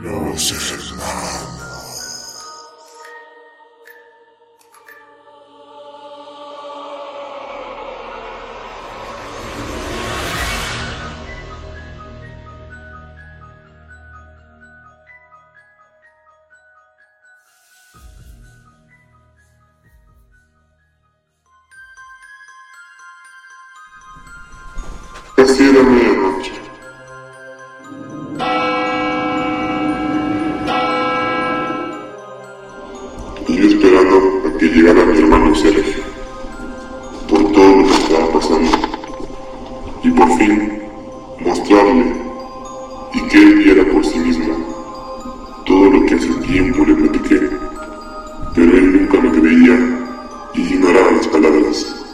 Los hermanos. Casi era medianoche. Por todo lo que estaba pasando. Y por fin mostrarle y que él viera por sí mismo todo lo que hace tiempo le platiqué. Pero él nunca me creía y ignoraba las palabras.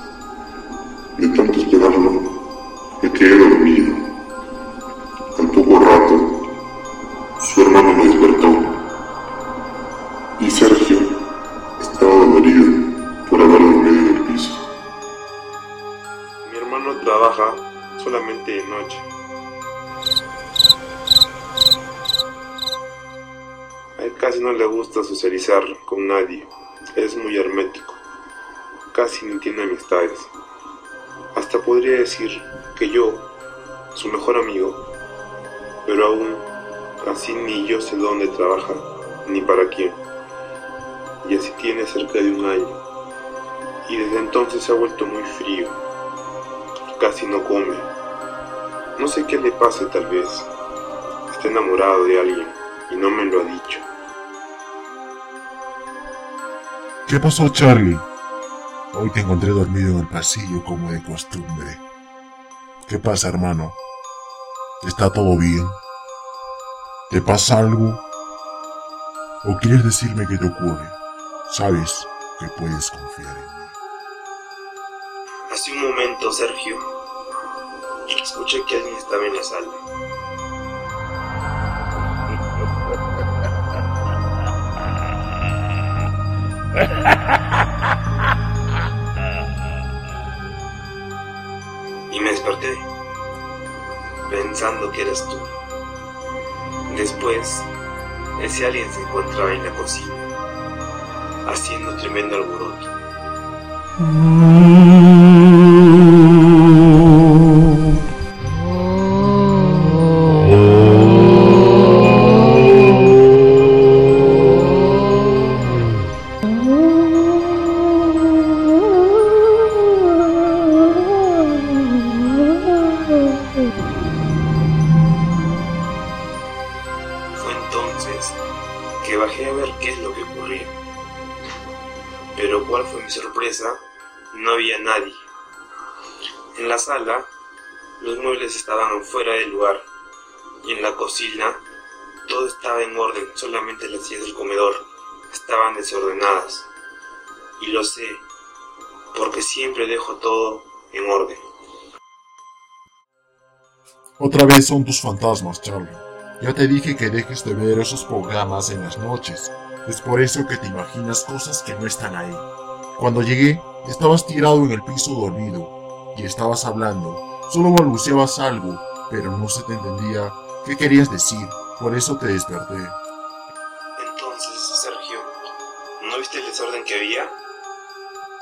De tanto esperarlo, me quedé dormido. Al poco rato, su hermano me despertó. Y Sergio de noche. A él casi no le gusta socializar con nadie. Es muy hermético. Casi ni tiene amistades. Hasta podría decir que yo, su mejor amigo, pero aún así ni yo sé dónde trabaja ni para quién. Y así tiene cerca de un año. Y desde entonces se ha vuelto muy frío. Casi no come. No sé qué le pase tal vez. Está enamorado de alguien y no me lo ha dicho. ¿Qué pasó, Charlie? Hoy te encontré dormido en el pasillo como de costumbre. ¿Qué pasa, hermano? ¿Está todo bien? ¿Te pasa algo? ¿O quieres decirme qué te ocurre? Sabes que puedes confiar en mí. Hace un momento, Sergio, escuché que alguien estaba en la sala. Y me desperté, pensando que eras tú. Después, ese alguien se encontraba en la cocina, haciendo tremendo alboroto. Entonces que bajé a ver qué es lo que ocurría. Pero cuál fue mi sorpresa, no había nadie. En la sala, los muebles estaban fuera del lugar y en la cocina todo estaba en orden, solamente las sillas del comedor estaban desordenadas. Y lo sé, porque siempre dejo todo en orden. Otra vez son tus fantasmas, Charlie. Ya te dije que dejes de ver esos programas en las noches. Es por eso que te imaginas cosas que no están ahí. Cuando llegué, estabas tirado en el piso dormido y estabas hablando. Solo balbuceabas algo, pero no se te entendía qué querías decir. Por eso te desperté. Entonces, Sergio, ¿no viste el desorden que había?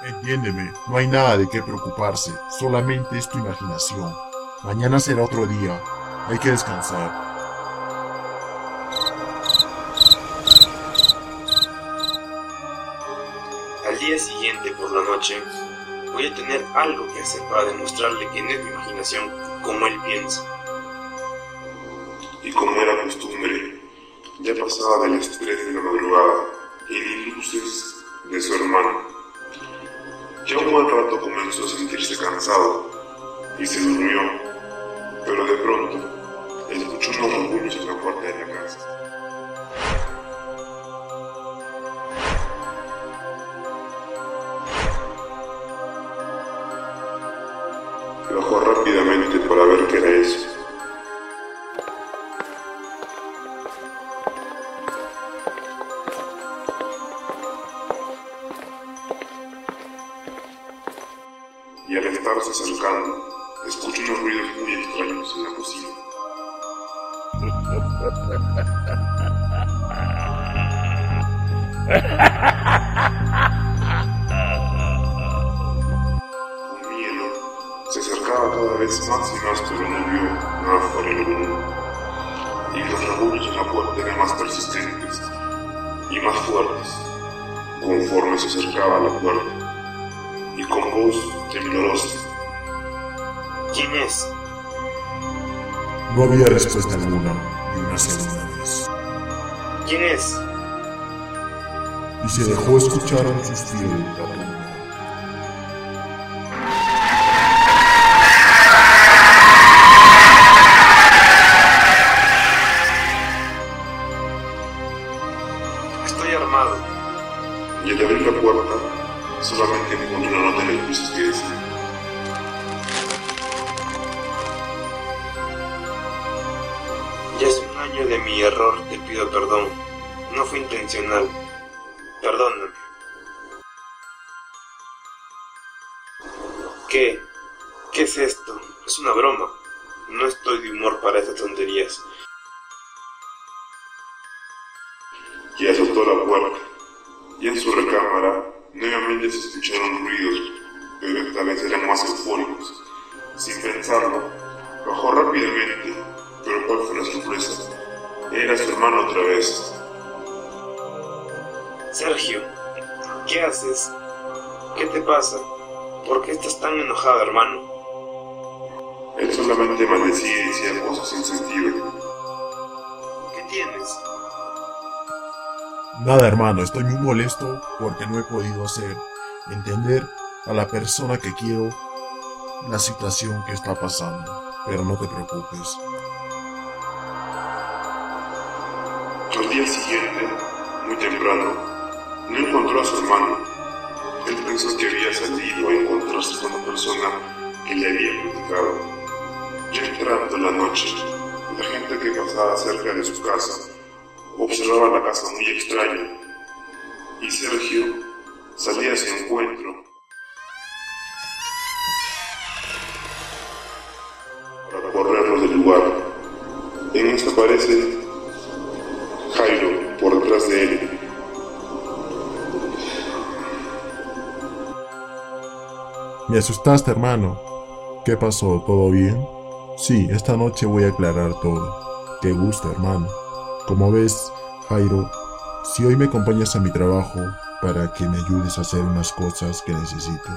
Entiéndeme, no hay nada de qué preocuparse, solamente es tu imaginación. Mañana será otro día, hay que descansar. Día siguiente por la noche, voy a tener algo que hacer para demostrarle que no es mi imaginación como él piensa. Y como era costumbre, ya pasaba de las 3 de la madrugada y ni luces de su hermano. Ya un buen rato comenzó a sentirse cansado y se durmió, pero de pronto escuchó unos murmullos en la puerta de la casa. Bajó rápidamente para ver qué era eso. Y al estarse acercando, escuchó unos ruidos muy extraños en la cocina. acercaba cada vez más y más, pero no vio nada mundo. Y los rasguños en la puerta eran más persistentes y más fuertes conforme se acercaba a la puerta. Y con voz temblorosa. ¿Quién es? No había respuesta alguna y una segunda vez. ¿Quién es? Y se dejó escuchar un suspiro de año de mi error, te pido perdón. No fue intencional. Perdóname. ¿Qué? ¿Qué es esto? Es una broma. No estoy de humor para estas tonterías. y azotó la puerta. Y en su recámara nuevamente se escucharon ruidos, pero esta vez eran más eufóricos. Sin pensarlo, bajó rápidamente, pero cuál fue la sorpresa. Era su hermano otra vez. Sergio, ¿qué haces? ¿Qué te pasa? ¿Por qué estás tan enojado, hermano? Él solamente maldecía y decía cosas sin sentido. ¿Qué tienes? Nada, hermano, estoy muy molesto porque no he podido hacer entender a la persona que quiero la situación que está pasando. Pero no te preocupes. Al día siguiente, muy temprano, no encontró a su hermano. Él pensó que había salido a encontrarse con una persona que le había criticado. Ya entrando la noche, la gente que pasaba cerca de su casa observaba la casa muy extraña y Sergio salía a su encuentro para correrlo del lugar. En esto aparece Me asustaste, hermano. ¿Qué pasó? ¿Todo bien? Sí, esta noche voy a aclarar todo. Qué gusto, hermano. Como ves, Jairo, si hoy me acompañas a mi trabajo para que me ayudes a hacer unas cosas que necesito.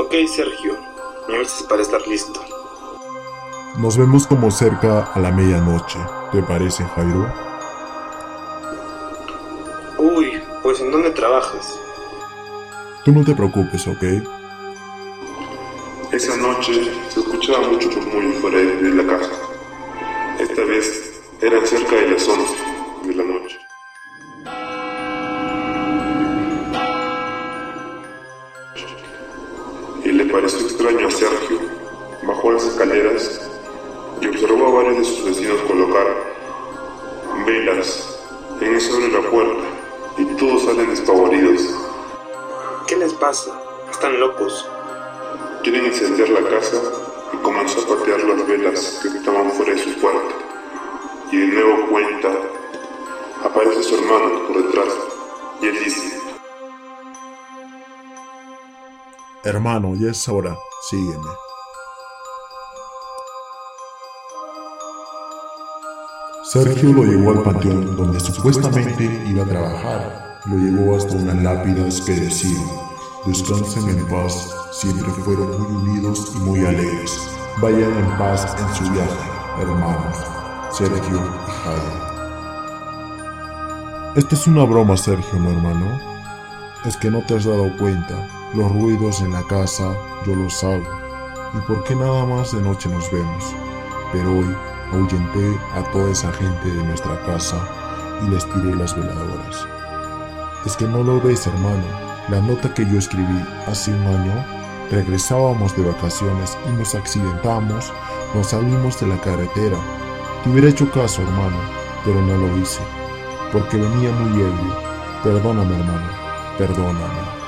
Ok, Sergio. Me avisas para estar listo. Nos vemos como cerca a la medianoche. ¿Te parece, Jairo? Uy, pues ¿en dónde trabajas? Tú no te preocupes, ¿ok? Esa noche se escuchaba mucho murmullo fuera de la casa. Esta vez eran cerca de las 11 de la noche. Y le pareció extraño a Sergio. Bajó las escaleras y observó a varios de sus vecinos colocar velas. En eso abre la puerta y todos salen despavoridos. ¿Qué les pasa? Están locos. Quieren encender la casa y comenzó a patear las velas que estaban fuera de su cuarto. Y de nuevo cuenta, aparece su hermano por detrás y él dice, Hermano, ya es hora. Sígueme. Sergio lo llevó al panteón donde supuestamente iba a trabajar. Lo llevó hasta unas lápidas que decían, descansen en paz, siempre fueron muy unidos y muy alegres. Vayan en paz en su viaje, hermanos. Sergio y Jairo. Esta es una broma, Sergio, ¿no, hermano? Es que no te has dado cuenta. Los ruidos en la casa yo los hago. ¿Y por qué nada más de noche nos vemos? Pero hoy ahuyenté a toda esa gente de nuestra casa y les tiré las veladoras. Es que no lo ves, hermano. La nota que yo escribí hace un año, regresábamos de vacaciones y nos accidentamos, nos salimos de la carretera. Te hubiera hecho caso, hermano, pero no lo hice, porque venía muy ebrio. Perdóname, hermano, perdóname.